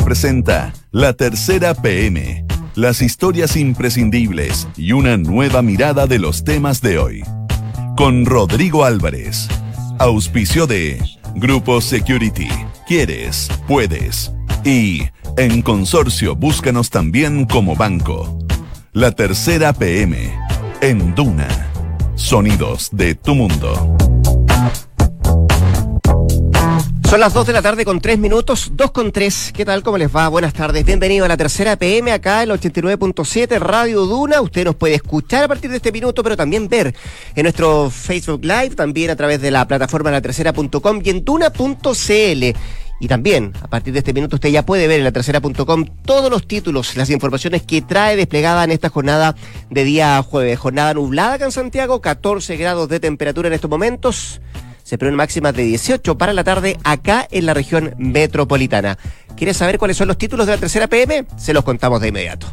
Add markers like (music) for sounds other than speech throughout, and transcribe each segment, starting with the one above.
Presenta La Tercera PM, las historias imprescindibles y una nueva mirada de los temas de hoy. Con Rodrigo Álvarez, auspicio de Grupo Security, quieres, puedes. Y en Consorcio búscanos también como banco. La Tercera PM, en Duna, sonidos de tu mundo. Son las 2 de la tarde con 3 minutos, 2 con 3. ¿Qué tal? ¿Cómo les va? Buenas tardes. Bienvenido a la tercera PM acá en el 89.7 Radio Duna. Usted nos puede escuchar a partir de este minuto, pero también ver en nuestro Facebook Live, también a través de la plataforma la tercera.com y en duna.cl. Y también, a partir de este minuto, usted ya puede ver en la tercera.com todos los títulos, las informaciones que trae desplegada en esta jornada de día jueves. Jornada nublada acá en Santiago, 14 grados de temperatura en estos momentos se prevén máximas de 18 para la tarde acá en la región metropolitana. ¿Quieres saber cuáles son los títulos de la tercera PM? Se los contamos de inmediato.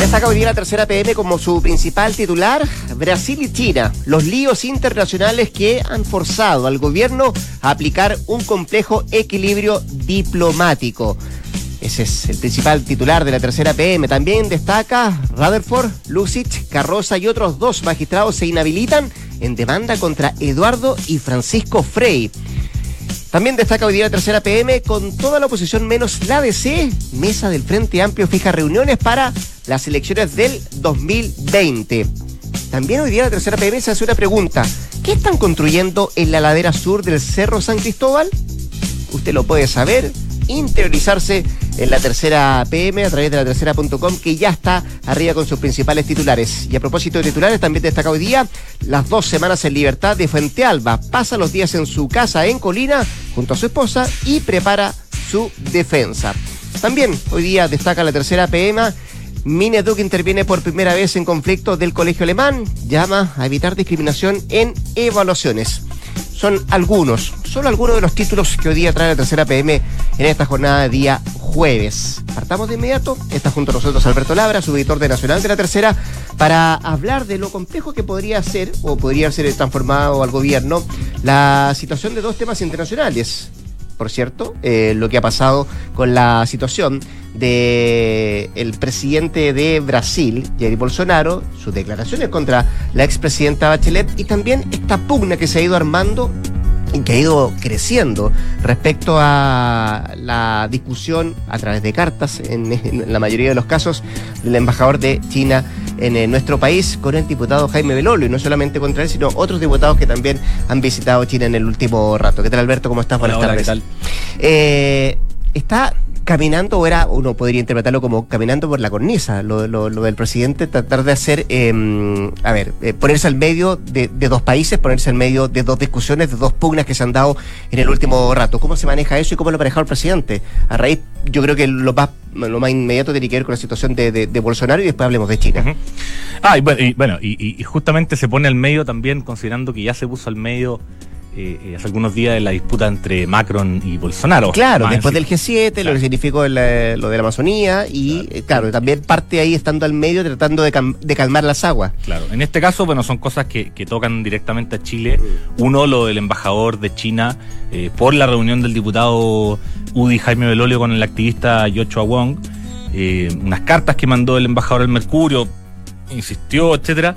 Destaca hoy día la tercera PM como su principal titular, Brasil y China, los líos internacionales que han forzado al gobierno a aplicar un complejo equilibrio diplomático. Ese es el principal titular de la tercera PM. También destaca Rutherford, Lucic, Carroza y otros dos magistrados se inhabilitan en demanda contra Eduardo y Francisco Frey. También destaca hoy día la tercera PM con toda la oposición menos la DC. Mesa del Frente Amplio fija reuniones para las elecciones del 2020. También hoy día la tercera PM se hace una pregunta. ¿Qué están construyendo en la ladera sur del Cerro San Cristóbal? Usted lo puede saber interiorizarse en la tercera PM a través de la tercera.com que ya está arriba con sus principales titulares. Y a propósito de titulares, también destaca hoy día las dos semanas en libertad de Fuente Alba. Pasa los días en su casa en Colina junto a su esposa y prepara su defensa. También hoy día destaca la tercera PM. Mineduc interviene por primera vez en conflicto del colegio alemán, llama a evitar discriminación en evaluaciones son algunos, solo algunos de los títulos que hoy día trae la tercera PM en esta jornada de día jueves. Partamos de inmediato, está junto a nosotros Alberto Labra, su editor de Nacional de la Tercera, para hablar de lo complejo que podría ser o podría ser transformado al gobierno la situación de dos temas internacionales por cierto, eh, lo que ha pasado con la situación de el presidente de Brasil, Jair Bolsonaro, sus declaraciones contra la expresidenta Bachelet y también esta pugna que se ha ido armando y que ha ido creciendo respecto a la discusión a través de cartas, en, la mayoría de los casos, del embajador de China en, nuestro país con el diputado Jaime Belolio, y no solamente contra él, sino otros diputados que también han visitado China en el último rato. ¿Qué tal, Alberto? ¿Cómo estás? Buenas tardes. ¿qué tal? Eh, está caminando, o era, uno podría interpretarlo como caminando por la cornisa, lo, del presidente, tratar de hacer, em, a ver, eh, ponerse al medio de, dos países, ponerse al medio de dos discusiones, de dos pugnas que se han dado en el último rato. ¿Cómo se maneja eso y cómo lo ha manejado el presidente? A raíz, yo creo que lo más, lo más inmediato tiene que ver con la situación de, Bolsonaro y después hablemos de China. Ah, y bueno, y justamente se pone al medio también, considerando que ya se puso al medio eh, eh, hace algunos días de la disputa entre Macron y Bolsonaro. Claro, después del G7, lo que significó lo de la Amazonía y, eh, claro, también parte ahí estando al medio tratando de, calmar las aguas. Claro, en este caso, bueno, son cosas que, tocan directamente a Chile. Uno, lo del embajador de China por la reunión del diputado Udi Jaime Belolio con el activista Yocho Wong. unas cartas que mandó el embajador al Mercurio, insistió, etcétera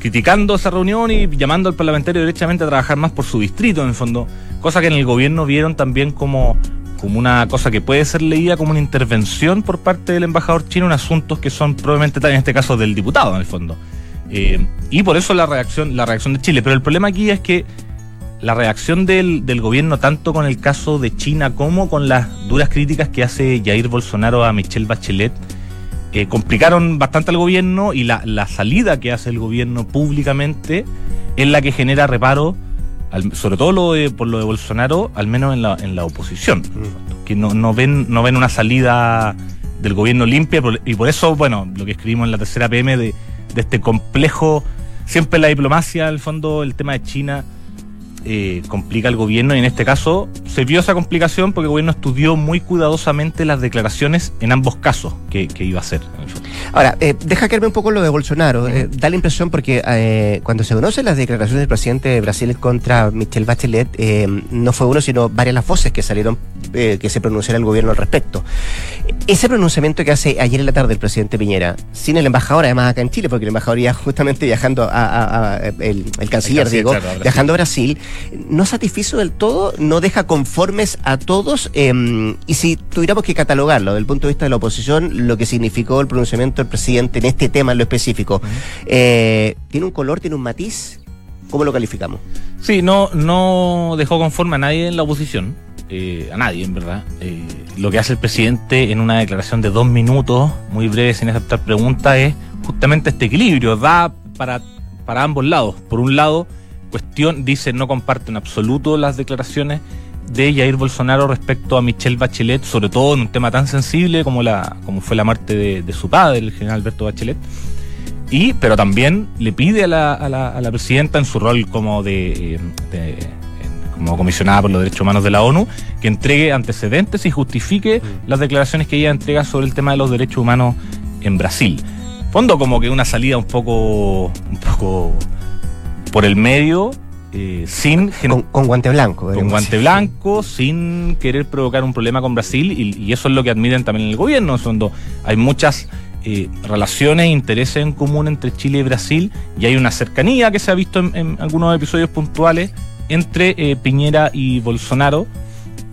criticando esa reunión y llamando al parlamentario directamente a trabajar más por su distrito, en el fondo, cosa que en el gobierno vieron también como, como una cosa que puede ser leída como una intervención por parte del embajador chino en asuntos que son probablemente, en este caso, del diputado, en el fondo. Eh, y por eso la reacción, la reacción de Chile. Pero el problema aquí es que la reacción del, del, gobierno, tanto con el caso de China como con las duras críticas que hace Jair Bolsonaro a Michelle Bachelet, que complicaron bastante al gobierno y la, salida que hace el gobierno públicamente es la que genera reparo, sobre todo lo por lo de Bolsonaro, al menos en la, en la oposición, mm. que no, no, ven, no ven una salida del gobierno limpia y por eso, bueno, lo que escribimos en la tercera PM de, de este complejo, siempre la diplomacia, al fondo, el tema de China eh, complica el gobierno y en este caso se vio esa complicación porque el gobierno estudió muy cuidadosamente las declaraciones en ambos casos que, iba a hacer. Ahora, eh, deja caerme un poco lo de Bolsonaro. Eh, da la impresión porque eh, cuando se conocen las declaraciones del presidente de Brasil contra Michelle Bachelet, eh, no fue uno, sino varias las voces que salieron eh, que se pronunciara el gobierno al respecto. Ese pronunciamiento que hace ayer en la tarde el presidente Piñera, sin el embajador, además acá en Chile, porque el embajador ya justamente viajando a, a- a- el, el canciller, canciller, digo, claro, viajando a Brasil, no satisfizo del todo, no deja conformes a todos. eh, y si tuviéramos que catalogarlo desde el punto de vista de la oposición, lo que significó el pronunciamiento del presidente en este tema en lo específico, eh, ¿tiene un color, tiene un matiz? ¿Cómo lo calificamos? Sí, no, no dejó conforme a nadie en la oposición, eh, a nadie en verdad. Eh, lo que hace el presidente en una declaración de dos minutos, muy breve, sin aceptar preguntas, es justamente este equilibrio, da para, para ambos lados. Por un lado, cuestión, dice, no comparte en absoluto las declaraciones de Jair Bolsonaro respecto a Michelle Bachelet, sobre todo en un tema tan sensible como, la, como fue la muerte de, de su padre, el general Alberto Bachelet. Y, pero también le pide a la, a la, a la presidenta en su rol como de, eh, de- como comisionada por los derechos humanos de la ONU que entregue antecedentes y justifique las declaraciones que ella entrega sobre el tema de los derechos humanos en Brasil. Fondo como que una salida un poco un poco por el medio eh, sin Con, con guante blanco. con guante blanco, sin querer provocar un problema con Brasil, y, y eso es lo que admiten también en el gobierno, fondo hay muchas eh, relaciones e intereses en común entre Chile y Brasil, y hay una cercanía que se ha visto en, en algunos episodios puntuales entre eh, Piñera y Bolsonaro,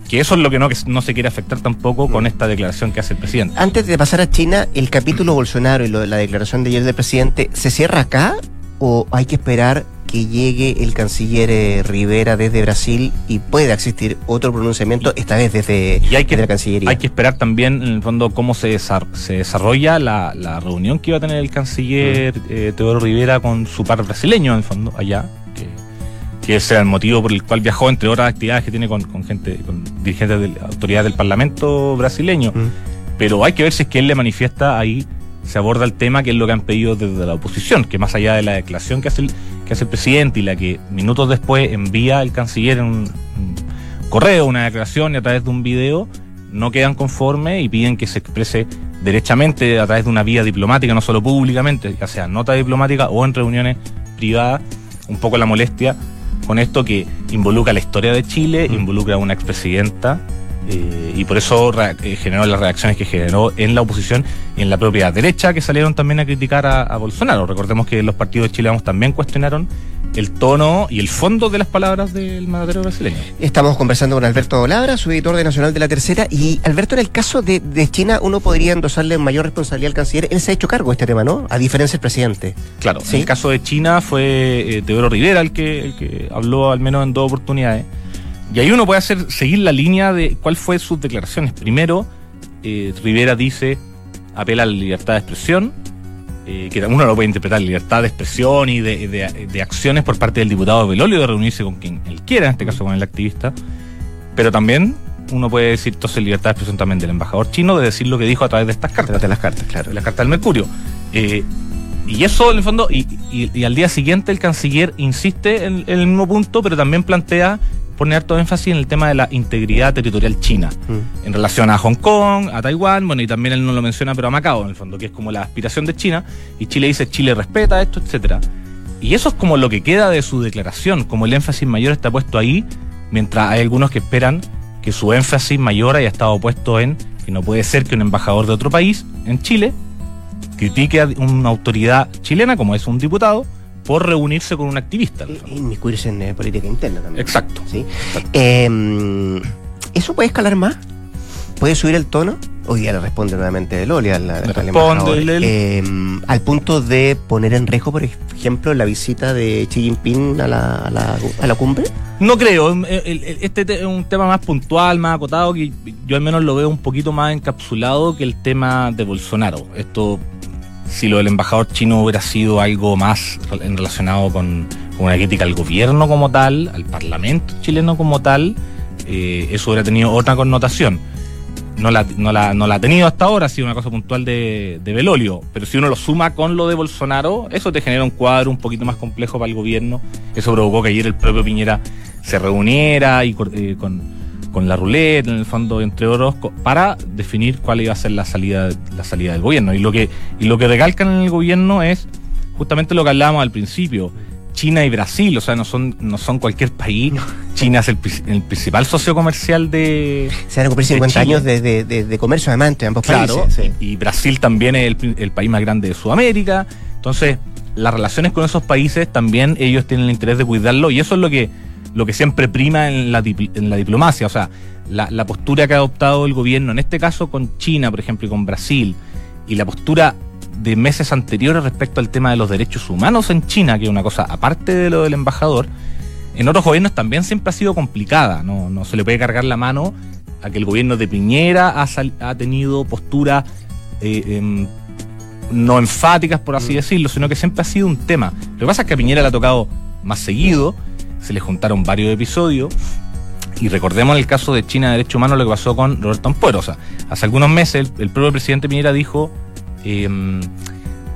que eso es lo que no, que no se quiere afectar tampoco con esta declaración que hace el presidente. Antes de pasar a China, el capítulo Bolsonaro y lo la declaración de ayer del presidente, ¿se cierra acá o hay que esperar que llegue el canciller eh, Rivera desde Brasil y pueda existir otro pronunciamiento, esta vez desde, Y hay que, desde la Cancillería? hay que esperar también, en el fondo, cómo se, desar- se desarrolla la, la reunión que iba a tener el canciller eh, Teodoro Rivera con su par brasileño, en el fondo, allá. Que, que ese era el motivo por el cual viajó, entre otras actividades que tiene con, con gente, con dirigentes de la autoridad del Parlamento brasileño. Mm. Pero hay que ver si es que él le manifiesta ahí, se aborda el tema, que es lo que han pedido desde la oposición, que más allá de la declaración que hace el, que hace el presidente y la que minutos después envía el canciller en un, un correo, una declaración y a través de un video, no quedan conformes y piden que se exprese derechamente a través de una vía diplomática, no solo públicamente, ya sea nota diplomática o en reuniones privadas, un poco la molestia con esto que involucra la historia de Chile, involucra a una expresidenta eh, y por eso eh, generó las reacciones que generó en la oposición en la propia derecha que salieron también a criticar a, a Bolsonaro. Recordemos que los partidos chilenos también cuestionaron el tono y el fondo de las palabras del mandatario brasileño. Estamos conversando con Alberto Labra, su editor de Nacional de la Tercera. Y Alberto, en el caso de, de China, uno podría endosarle mayor responsabilidad al canciller. Él se ha hecho cargo de este tema, ¿no? A diferencia del presidente. Claro, Sí. en el caso de China fue eh, Teodoro Rivera el que, el que habló al menos en dos oportunidades. Y ahí uno puede hacer seguir la línea de cuál fue sus declaraciones. Primero, eh, Rivera dice, apela a la libertad de expresión, eh, que uno lo puede interpretar, libertad de expresión y de, de- de acciones por parte del diputado Belolio de reunirse con quien él quiera, en este caso con el activista. Pero también uno puede decir entonces libertad de expresión también del embajador chino de decir lo que dijo a través de estas cartas de las cartas, claro. la carta del Mercurio. Eh, y eso, en el fondo, y, y- y al día siguiente el canciller insiste en, en el mismo punto, pero también plantea, pone harto énfasis en el tema de la integridad territorial china, Mm. en relación a Hong Kong, a Taiwán, bueno, y también él no lo menciona, pero a Macao, en el fondo, que es como la aspiración de China, y Chile dice, Chile respeta esto, etcétera. Y eso es como lo que queda de su declaración, como el énfasis mayor está puesto ahí, mientras hay algunos que esperan que su énfasis mayor haya estado puesto en que no puede ser que un embajador de otro país, en Chile, critique a una autoridad chilena, como es un diputado, por reunirse con un activista. Y- Inmiscuirse en eh, política interna también. Exacto. ¿sí? Eh, ¿Eso puede escalar más? ¿Puede subir el tono? Hoy día le responde nuevamente Loli al, al responde. Eh, al punto de poner en riesgo, por ejemplo, la visita de Xi Jinping a la, a la, a la cumbre. No creo, el- este te- es un tema más puntual, más acotado, que yo al menos lo veo un poquito más encapsulado que el tema de Bolsonaro. Esto, si lo del embajador chino hubiera sido algo más relacionado con, una crítica al gobierno como tal, al parlamento chileno como tal, eh, eso hubiera tenido otra connotación. No la, ha tenido hasta ahora, ha sido una cosa puntual de, Belolio. Pero si uno lo suma con lo de Bolsonaro, eso te genera un cuadro un poquito más complejo para el gobierno. Eso provocó que ayer el propio Piñera se reuniera y eh, con, con la ruleta, en el fondo, entre otros, para definir cuál iba a ser la salida, la salida del gobierno. Y lo que, y lo que recalcan en el gobierno es justamente lo que hablábamos al principio. China y Brasil, o sea, no son, no son cualquier país. China es el, principal socio comercial de. Se van a cumplir 50 años de, de, comercio además entre ambos países. Y, Brasil también es el, el, país más grande de Sudamérica. Entonces, las relaciones con esos países también ellos tienen el interés de cuidarlo. Y eso es lo que, lo que siempre prima en la, en la diplomacia. O sea, la, la postura que ha adoptado el gobierno, en este caso con China, por ejemplo, y con Brasil, y la postura de meses anteriores respecto al tema de los derechos humanos en China, que es una cosa aparte de lo del embajador, en otros gobiernos también siempre ha sido complicada. No, no se le puede cargar la mano a que el gobierno de Piñera ha, ha tenido posturas eh, em, no enfáticas, por así mm. decirlo, sino que siempre ha sido un tema. Lo que pasa es que a Piñera le ha tocado más seguido, se le juntaron varios episodios. Y recordemos el caso de China de Derechos Humanos, lo que pasó con Roberto Ampuero. O sea, hace algunos meses el propio presidente Piñera dijo Em,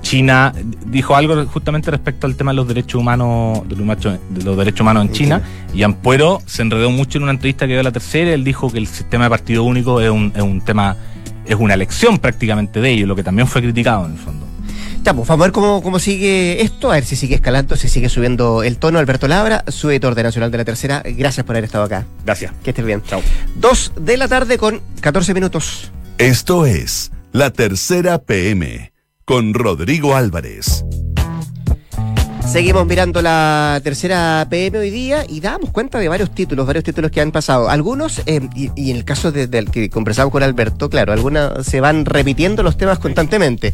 China dijo algo justamente respecto al tema de los derechos humanos, de los, derechos humanos en China, y Ampuero se enredó mucho en una entrevista que dio a la tercera, él dijo que el sistema de partido único es un, es un tema, es una elección prácticamente de ellos, lo que también fue criticado en el fondo. Ya, pues vamos a ver cómo, cómo sigue esto, a ver si sigue escalando, si sigue subiendo el tono. Alberto Labra, su editor de Nacional de la Tercera, gracias por haber estado acá. Gracias. Que estés bien. Chao. Dos de la tarde con 14 minutos. Esto es la tercera PM con Rodrigo Álvarez. Seguimos mirando la tercera PM hoy día y damos cuenta de varios títulos, varios títulos que han pasado. Algunos, eh, y, en el caso del que conversamos con Alberto, claro, algunas se van repitiendo los temas constantemente.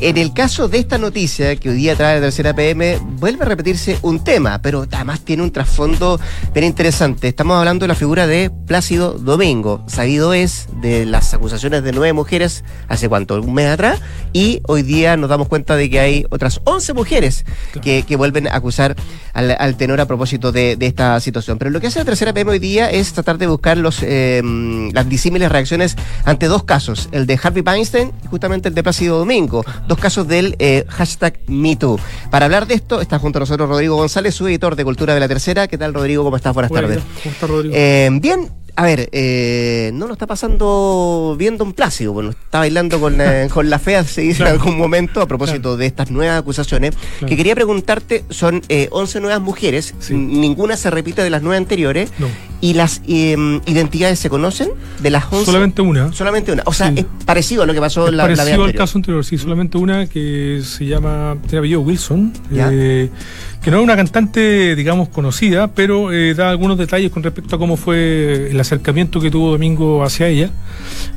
En el caso de esta noticia que hoy día trae la tercera PM, vuelve a repetirse un tema, pero además tiene un trasfondo bien interesante. Estamos hablando de la figura de Plácido Domingo. Sabido es de las acusaciones de nueve mujeres hace cuánto, un mes atrás, y hoy día nos damos cuenta de que hay otras once mujeres que vuelven a acusar al, tenor a propósito de, esta situación. Pero lo que hace la tercera PM hoy día es tratar de buscar los, eh, las disímiles reacciones ante dos casos, el de Harvey Weinstein y justamente el de Plácido Domingo, dos casos del eh, hashtag MeToo. Para hablar de esto está junto a nosotros Rodrigo González, su editor de Cultura de la Tercera. ¿Qué tal, Rodrigo? ¿Cómo estás? Buenas tardes. ¿Cómo estás, Rodrigo? Eh, bien, a ver, eh, no lo está pasando viendo un Plácido, bueno, está bailando con, eh, (laughs) con la fea, se dice en algún momento, a propósito de estas nuevas acusaciones, que quería preguntarte, son eh, 11 nuevas mujeres, ninguna se repite de las nueve anteriores, ¿y las em, identidades se conocen de las 11? Solamente una. Solamente una, o sea, es parecido a lo que pasó en la, parecido al caso anterior, sí, solamente una que se llama, tiene apellido Wilson, eh, que no es una cantante, digamos, conocida, pero eh, da algunos detalles con respecto a cómo fue el acercamiento que tuvo Domingo hacia ella,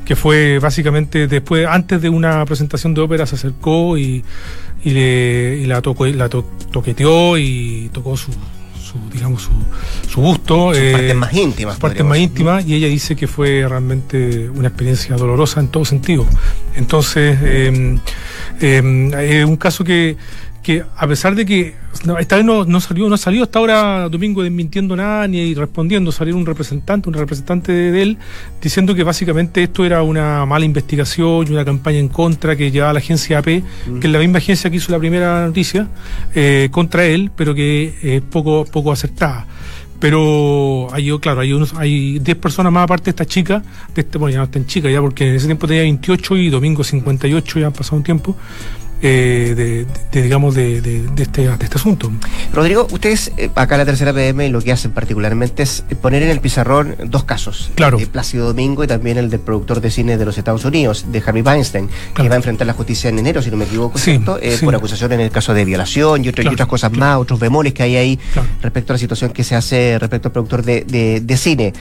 que fue básicamente después, antes de una presentación de ópera, se acercó y, y, le, la, tocó, la toqueteó y tocó su, digamos su, su gusto sus partes eh, más íntimas partes más íntimas y ella dice que fue realmente una experiencia dolorosa en todo sentido. Entonces eh, eh, un caso que que a pesar de que esta vez no, salió, no salió hasta ahora Domingo desmintiendo nada ni respondiendo, salió un representante, un representante de él, diciendo que básicamente esto era una mala investigación y una campaña en contra que llevaba la agencia AP, mm. que es la misma agencia que hizo la primera noticia, eh, contra él, pero que es poco, poco acertada pero hay claro hay unos hay 10 personas más aparte de esta chica de este, bueno ya no están chicas ya porque en ese tiempo tenía 28 y domingo 58 ya han pasado un tiempo eh, de, digamos, de, este, de este asunto. Rodrigo, ustedes eh, acá en la tercera PM lo que hacen particularmente es poner en el pizarrón dos casos. Claro. El de Plácido Domingo y también el del productor de cine de los Estados Unidos, de Harvey Weinstein, que va a enfrentar la justicia en enero, si no me equivoco, eh, por acusación en el caso de violación y, otras cosas más, otros bemoles que hay ahí respecto a la situación que se hace respecto al productor de, de cine.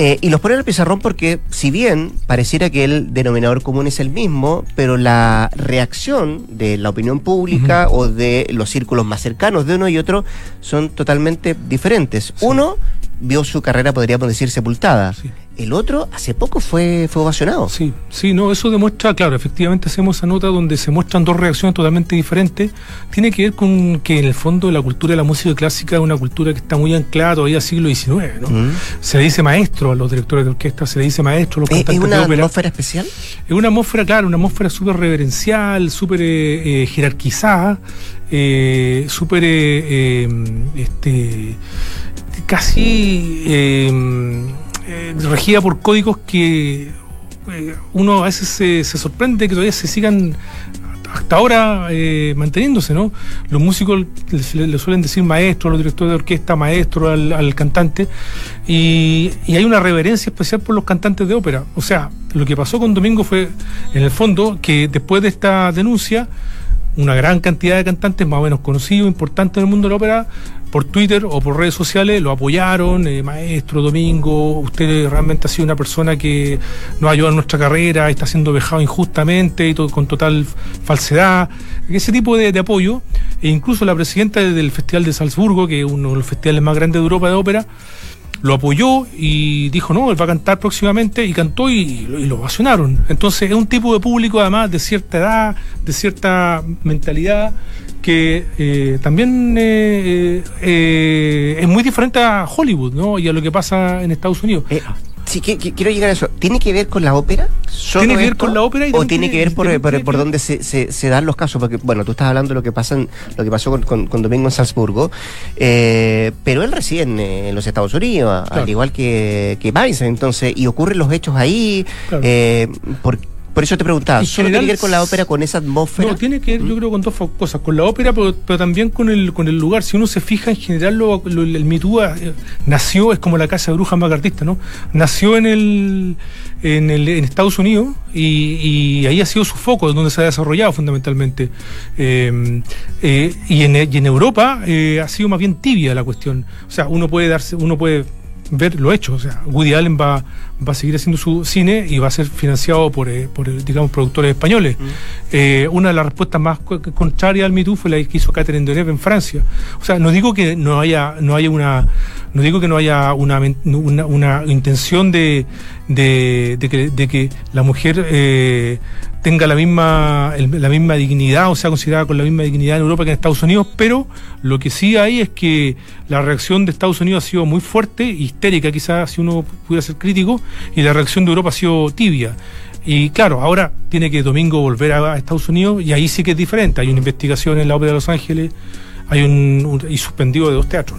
Eh, y los pone en el pizarrón porque, si bien pareciera que el denominador común es el mismo, pero la reacción de la opinión pública o de los círculos más cercanos de uno y otro son totalmente diferentes. Uno vio su carrera, podríamos decir, sepultada. El otro hace poco fue, fue ovacionado. Sí, sí, no, eso demuestra, claro, efectivamente hacemos esa nota donde se muestran dos reacciones totalmente diferentes. Tiene que ver con que en el fondo la cultura de la música clásica es una cultura que está muy anclada todavía siglo XIX, ¿no? Mm. Se le dice maestro a los directores de orquesta, se le dice maestro a los cantantes ¿Es una atmósfera especial? Es una atmósfera, claro, una atmósfera súper reverencial, súper eh, eh, jerarquizada, eh, súper este, casi eh, regida por códigos que eh, uno a veces se, se sorprende que todavía se sigan hasta ahora eh, manteniéndose, ¿no? Los músicos le, le suelen decir maestro, los directores de orquesta, maestro al, cantante, y hay una reverencia especial por los cantantes de ópera. O sea, lo que pasó con Domingo fue, en el fondo, que después de esta denuncia, una gran cantidad de cantantes más o menos conocidos, importantes en el mundo de la ópera, por Twitter o por redes sociales lo apoyaron, eh, maestro Domingo, usted realmente ha sido una persona que nos ayuda en nuestra carrera, está siendo vejado injustamente y todo, con total falsedad, ese tipo de, de, apoyo, e incluso la presidenta del Festival de Salzburgo, que es uno de los festivales más grandes de Europa de ópera, lo apoyó y dijo, no, él va a cantar próximamente y cantó y, y lo ovacionaron. Entonces es un tipo de público además de cierta edad, de cierta mentalidad, que eh, también eh, eh, es muy diferente a Hollywood ¿no? y a lo que pasa en Estados Unidos. Sí, que, que, quiero llegar a eso. ¿Tiene que ver con la ópera? ¿Tiene que ver con la ópera? Y ¿O tiene que ver por, por, por dónde se, se, se, dan los casos? Porque, bueno, tú estás hablando de lo que, pasa en, lo que pasó con, con, con Domingo en Salzburgo, eh, pero él reside en, en, los Estados Unidos, claro. al igual que, que entonces, y ocurren los hechos ahí. Claro. Eh, ¿por por eso te preguntaba, ¿solo tiene que ver con la ópera, con esa atmósfera? No, tiene que ver, yo creo, con dos cosas, con la ópera, pero, pero, también con el, con el lugar. Si uno se fija, en general, lo, lo, el Mitúa eh, nació, es como la casa de brujas macartista, ¿no? Nació en el, en, el, en Estados Unidos y, y, ahí ha sido su foco, donde se ha desarrollado fundamentalmente. Eh, eh, y, en, y en Europa eh, ha sido más bien tibia la cuestión. O sea, uno puede darse, uno puede ver lo hecho. O sea, Woody Allen va, va a seguir haciendo su cine y va a ser financiado por, eh, por digamos, productores españoles. Mm. Eh, una de las respuestas más contrarias al Me Too fue la que hizo Catherine Deneuve en Francia. O sea, no digo que no haya, no haya una, no digo que no haya una, una, una intención de, de, de, que, de, que, la mujer eh, tenga la misma, el, la misma dignidad o sea considerada con la misma dignidad en Europa que en Estados Unidos, pero lo que sí hay es que la reacción de Estados Unidos ha sido muy fuerte, histérica quizás si uno pudiera ser crítico, y la reacción de Europa ha sido tibia. Y claro, ahora tiene que Domingo volver a Estados Unidos y ahí sí que es diferente. Hay una investigación en la Ópera de Los Ángeles, hay un, y suspendido de dos teatros.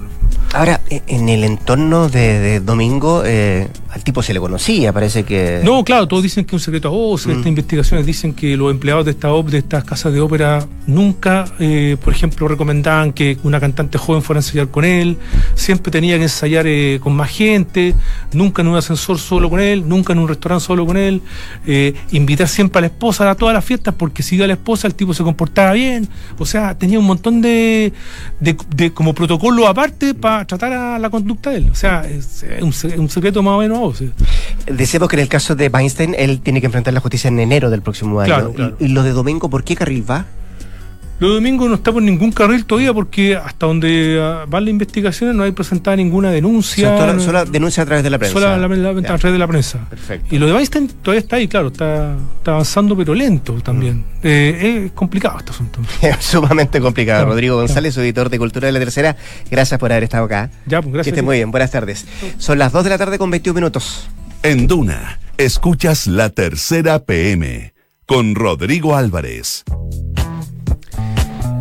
Ahora, en el entorno de, de Domingo, eh, al tipo se le conocía, parece que. No, claro, todos dicen que es un secreto a voces, mm. estas investigaciones dicen que los empleados de, esta, de estas casas de ópera nunca, eh, por ejemplo, recomendaban que una cantante joven fuera a ensayar con él, siempre tenía que ensayar eh, con más gente, nunca en un ascensor solo con él, nunca en un restaurante solo con él, eh, invitar siempre a la esposa a todas las fiestas, porque si iba a la esposa el tipo se comportaba bien, o sea, tenía un montón de, de, de como protocolo aparte para tratar a la conducta de él. O sea, es, es un, un, secreto más o menos a vos. ¿sí? Decimos que en el caso de Weinstein, él tiene que enfrentar la justicia en enero del próximo año. Claro, claro. ¿Y, ¿Y, lo de Domingo, por qué carril va? Lo de Domingo no está por ningún carril todavía porque hasta donde uh, van las investigaciones no hay presentada ninguna denuncia. O sea, denuncia a través de la prensa. Solo la, la, a través de la prensa. Perfecto. Y lo de Weinstein todavía está ahí, claro, está, está avanzando pero lento también. Mm. Eh, es complicado este asunto. (laughs) Sumamente complicado. Claro, Rodrigo González, claro. editor de Cultura de la Tercera, gracias por haber estado acá. Ya, pues gracias. Que esté muy bien, buenas tardes. Son las 2 de la tarde con 21 minutos. En Duna, escuchas la Tercera PM con Rodrigo Álvarez.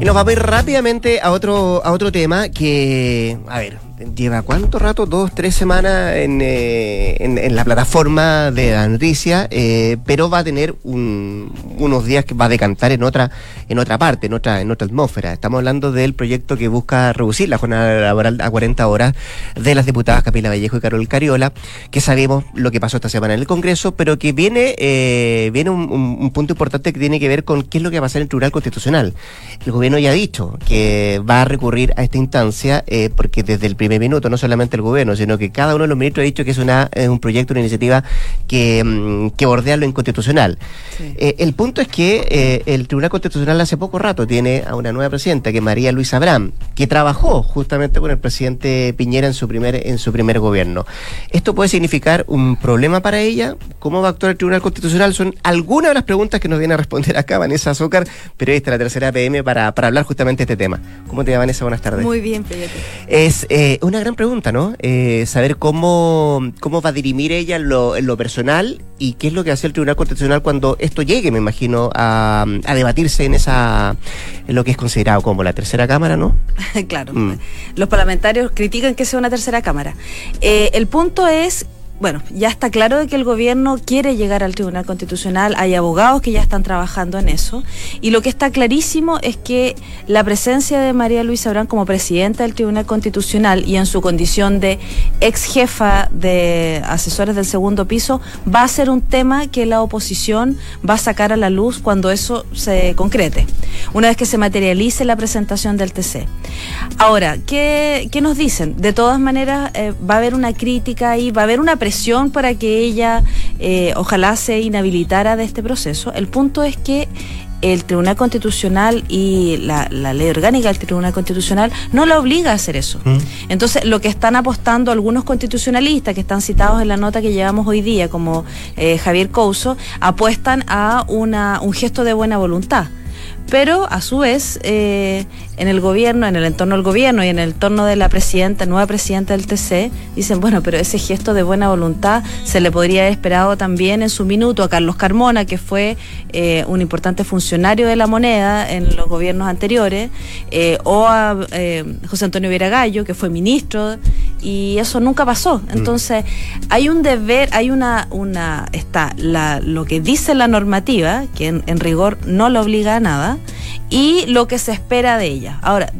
Y nos vamos a ir rápidamente a otro, a otro tema que, a ver, lleva cuánto rato, dos, tres semanas en, eh, en, la plataforma de la noticia, eh, pero va a tener un, unos días que va a decantar en otra, en otra parte, en otra, en otra atmósfera. Estamos hablando del proyecto que busca reducir la jornada laboral a 40 horas de las diputadas Capila Vallejo y Carol Cariola, que sabemos lo que pasó esta semana en el Congreso, pero que viene, eh, viene un, un, un punto importante que tiene que ver con qué es lo que va a pasar en el Tribunal Constitucional. El gobierno ya ha dicho que va a recurrir a esta instancia eh, porque desde el primer minuto, no solamente el gobierno, sino que cada uno de los ministros ha dicho que es una, eh, un proyecto, una iniciativa que, mm, que bordea lo inconstitucional. Sí. Eh, el punto es que eh, el Tribunal Constitucional hace poco rato tiene a una nueva presidenta, que es María Luisa Abraham, que trabajó justamente con el presidente Piñera en su primer, en su primer gobierno. ¿Esto puede significar un problema para ella? ¿Cómo va a actuar el Tribunal Constitucional? Son algunas de las preguntas que nos viene a responder acá Vanessa Azúcar, periodista de la tercera PM, para, para hablar justamente de este tema. ¿Cómo te va, Vanessa? Buenas tardes. Muy bien, Pedro. Es eh, una gran pregunta, ¿no? Eh, saber cómo, cómo va a dirimir ella en lo, en lo, personal y qué es lo que hace el Tribunal Constitucional cuando esto llegue, me imagino, a, a debatirse en esa en lo que es considerado como la tercera cámara, ¿no? (laughs) claro. Mm. Los parlamentarios critican que sea una tercera cámara. Eh, el punto es bueno, ya está claro de que el gobierno quiere llegar al Tribunal Constitucional, hay abogados que ya están trabajando en eso, y lo que está clarísimo es que la presencia de María Luisa Abrán como presidenta del Tribunal Constitucional y en su condición de ex jefa de asesores del segundo piso va a ser un tema que la oposición va a sacar a la luz cuando eso se concrete, una vez que se materialice la presentación del TC. Ahora, ¿qué, nos dicen? De todas maneras, eh, va a haber una crítica y va a haber una presión para que ella eh, ojalá se inhabilitara de este proceso. El punto es que el Tribunal Constitucional y la, ley orgánica del Tribunal Constitucional no la obliga a hacer eso. Mm. Entonces, lo que están apostando algunos constitucionalistas que están citados en la nota que llevamos hoy día, como eh, Javier Couso, apuestan a una, un gesto de buena voluntad pero a su vez eh, en el gobierno, en el entorno del gobierno y en el entorno de la presidenta, nueva presidenta del TC, dicen, bueno, pero ese gesto de buena voluntad se le podría haber esperado también en su minuto a Carlos Carmona, que fue eh, un importante funcionario de la moneda en los gobiernos anteriores, eh, o a José Antonio Viragallo, que fue ministro, y eso nunca pasó. Mm. Entonces, hay un deber, hay una, una, está la, lo que dice la normativa, que en rigor no lo obliga a nada, y lo que se espera de ella. Ahora,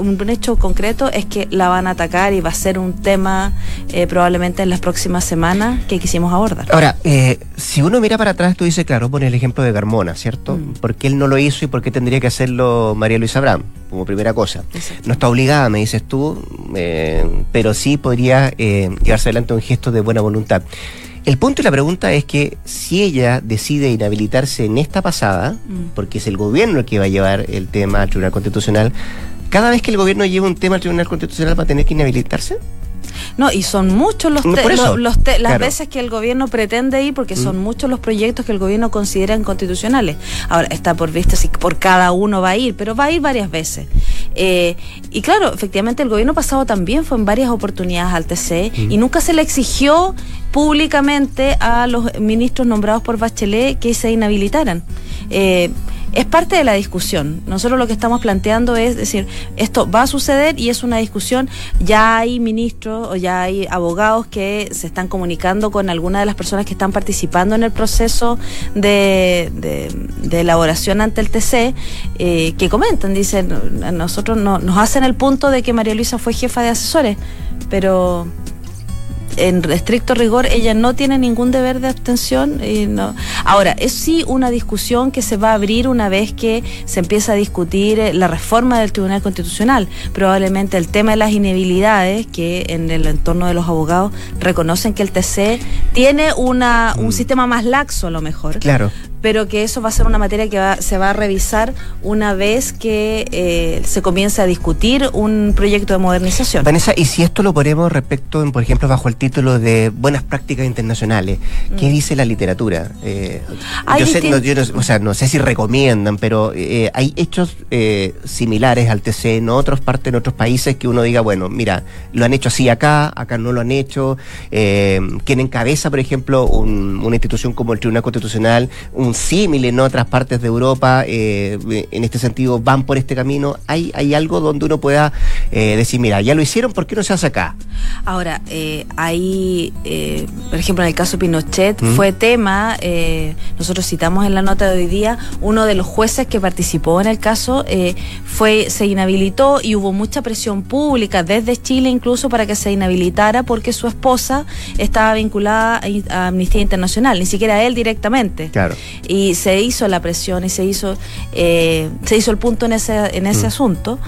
un hecho concreto es que la van a atacar y va a ser un tema eh, probablemente en las próximas semanas que quisimos abordar. Ahora, eh, si uno mira para atrás, tú dices, claro, pone el ejemplo de Carmona, ¿cierto? Mm. ¿Por qué él no lo hizo y por qué tendría que hacerlo María Luisa Abraham? Como primera cosa. No está obligada, me dices tú, eh, pero sí podría llevarse adelante un gesto de buena voluntad. El punto y la pregunta es que si ella decide inhabilitarse en esta pasada, mm. porque es el gobierno el que va a llevar el tema al Tribunal Constitucional, cada vez que el gobierno lleve un tema al Tribunal Constitucional va a tener que inhabilitarse. No, y son muchos los, los, las veces que el gobierno pretende ir, porque son mm. muchos los proyectos que el gobierno considera inconstitucionales. Ahora, está por vista si por cada uno va a ir, pero va a ir varias veces. Eh, y claro, efectivamente el gobierno pasado también fue en varias oportunidades al TC mm. y nunca se le exigió públicamente a los ministros nombrados por Bachelet que se inhabilitaran. Eh, es parte de la discusión. Nosotros lo que estamos planteando es decir, esto va a suceder y es una discusión. Ya hay ministros o ya hay abogados que se están comunicando con algunas de las personas que están participando en el proceso de, elaboración ante el TC, eh, que comentan, dicen, nosotros no, nos hacen el punto de que María Luisa fue jefa de asesores, pero en estricto rigor ella no tiene ningún deber de abstención. Y no. Ahora, es sí una discusión que se va a abrir una vez que se empieza a discutir eh, la reforma del Tribunal Constitucional. Probablemente el tema de las inhabilidades, que en el entorno de los abogados reconocen que el TC tiene una, un mm. sistema más laxo a lo mejor. Claro pero que eso va a ser una materia que se va a revisar una vez que eh, se comience a discutir un proyecto de modernización. Vanessa, y si esto lo ponemos respecto, por ejemplo, bajo el título de buenas prácticas internacionales, ¿qué mm. dice la literatura? Eh, yo, sé, no, o sea, no sé si recomiendan, pero eh, hay hechos similares al TC en otras partes, en otros países, que uno diga, bueno, mira, lo han hecho así acá, acá no lo han hecho. ¿Quién encabeza, por ejemplo, una institución como el Tribunal Constitucional, un símil en otras partes de Europa, eh, en este sentido van por este camino. ¿Hay, hay algo donde uno pueda eh, decir, mira, ya lo hicieron, ¿por qué no se hace acá? Ahora, eh, hay, eh, por ejemplo, en el caso Pinochet, ¿Mm? fue tema, nosotros citamos en la nota de hoy día, uno de los jueces que participó en el caso fue se inhabilitó y hubo mucha presión pública desde Chile incluso para que se inhabilitara porque su esposa estaba vinculada a Amnistía Internacional, ni siquiera él directamente. Claro y se hizo la presión y se hizo, eh, se hizo el punto en ese, en ese mm. asunto.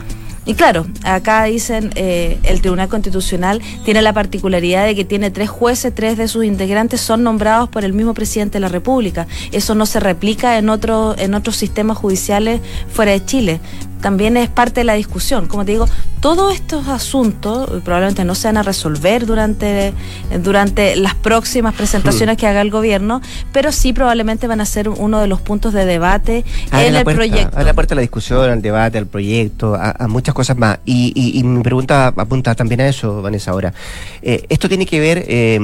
Y claro, acá dicen, eh, el Tribunal Constitucional tiene la particularidad de que tiene tres jueces, tres de sus integrantes son nombrados por el mismo presidente de la República. Eso no se replica en, otro, en otros sistemas judiciales fuera de Chile también es parte de la discusión. Como te digo, todos estos asuntos probablemente no se van a resolver durante, durante las próximas presentaciones hmm. que haga el gobierno, pero sí probablemente van a ser uno de los puntos de debate en el proyecto. A la puerta de la discusión, al debate, al proyecto, a, muchas cosas más. Y, mi pregunta apunta también a eso, Vanessa, ahora. Eh, esto tiene que ver eh,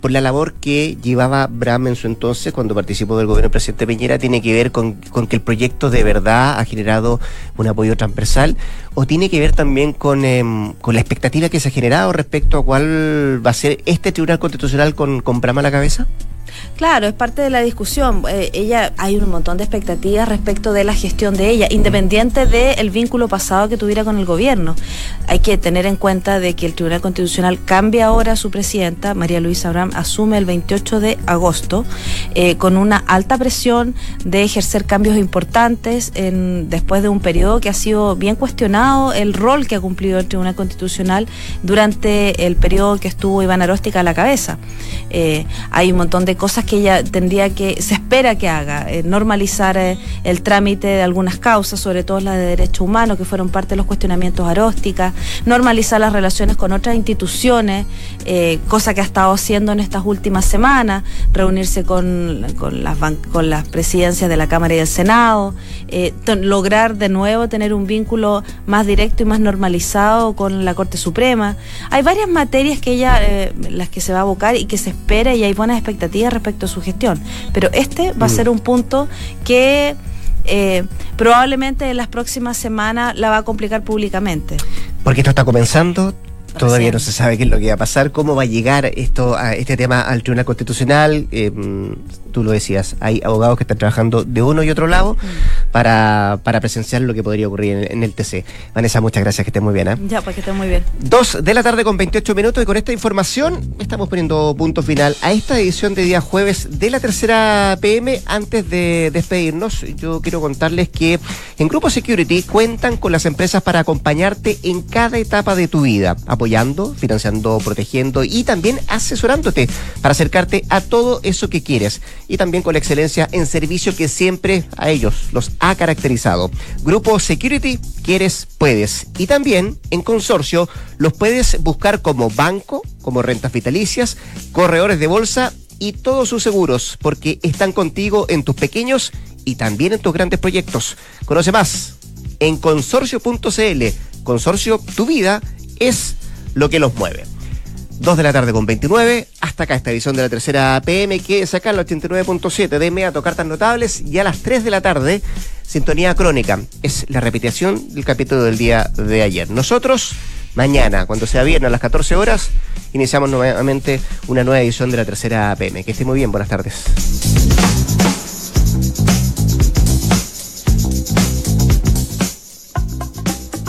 por la labor que llevaba Bram en su entonces, cuando participó del gobierno del presidente Peñera, tiene que ver con, con que el proyecto de verdad ha generado una apoyo transversal, o tiene que ver también con, em, con la expectativa que se ha generado respecto a cuál va a ser este Tribunal Constitucional con, con Brahma a la cabeza? Claro, es parte de la discusión. Eh, ella hay un montón de expectativas respecto de la gestión de ella, independiente del vínculo pasado que tuviera con el gobierno. Hay que tener en cuenta de que el Tribunal Constitucional cambia ahora a su presidenta, María Luisa Abraham, asume el 28 de agosto eh, con una alta presión de ejercer cambios importantes en, después de un periodo que ha sido bien cuestionado el rol que ha cumplido el Tribunal Constitucional durante el periodo que estuvo Iván Aróstica a la cabeza. Eh, hay un montón de cosas que ella tendría que, se espera que haga, eh, normalizar eh, el trámite de algunas causas, sobre todo las de derechos humanos, que fueron parte de los cuestionamientos arósticas, normalizar las relaciones con otras instituciones, eh, cosa que ha estado haciendo en estas últimas semanas, reunirse con, con, las, con las presidencias de la Cámara y del Senado, lograr de nuevo tener un vínculo más directo y más normalizado con la Corte Suprema. Hay varias materias que ella, las que se va a abocar y que se espera y hay buenas expectativas respecto a su gestión. Pero este va a mm. ser un punto que eh, probablemente en las próximas semanas la va a complicar públicamente. Porque esto está comenzando, Todavía no se sabe qué es lo que va a pasar, cómo va a llegar esto a este tema al Tribunal Constitucional. Eh, tú lo decías, hay abogados que están trabajando de uno y otro lado para, para presenciar lo que podría ocurrir en, el TC. Vanessa, muchas gracias, que estés muy bien. ¿eh? Ya, pues que estés muy bien. Dos de la tarde con 28 minutos y con esta información estamos poniendo punto final a esta edición de día jueves de la tercera PM. Antes de despedirnos, yo quiero contarles que en Grupo Security cuentan con las empresas para acompañarte en cada etapa de tu vida, apoyando, financiando, protegiendo y también asesorándote para acercarte a todo eso que quieres y también con la excelencia en servicio que siempre a ellos los ha caracterizado. Grupo Security, quieres, puedes. Y también en consorcio los puedes buscar como banco, como rentas vitalicias, corredores de bolsa y todos sus seguros, porque están contigo en tus pequeños y también en tus grandes proyectos. Conoce más en consorcio.cl. Consorcio, tu vida es lo que los mueve. 2 de la tarde con 29. Hasta acá esta edición de la tercera PM que saca el 89.7 de inmediato cartas notables y a las 3 de la tarde sintonía crónica. Es la repetición del capítulo del día de ayer. Nosotros mañana, cuando sea viernes a las 14 horas, iniciamos nuevamente una nueva edición de la tercera PM. Que esté muy bien, buenas tardes.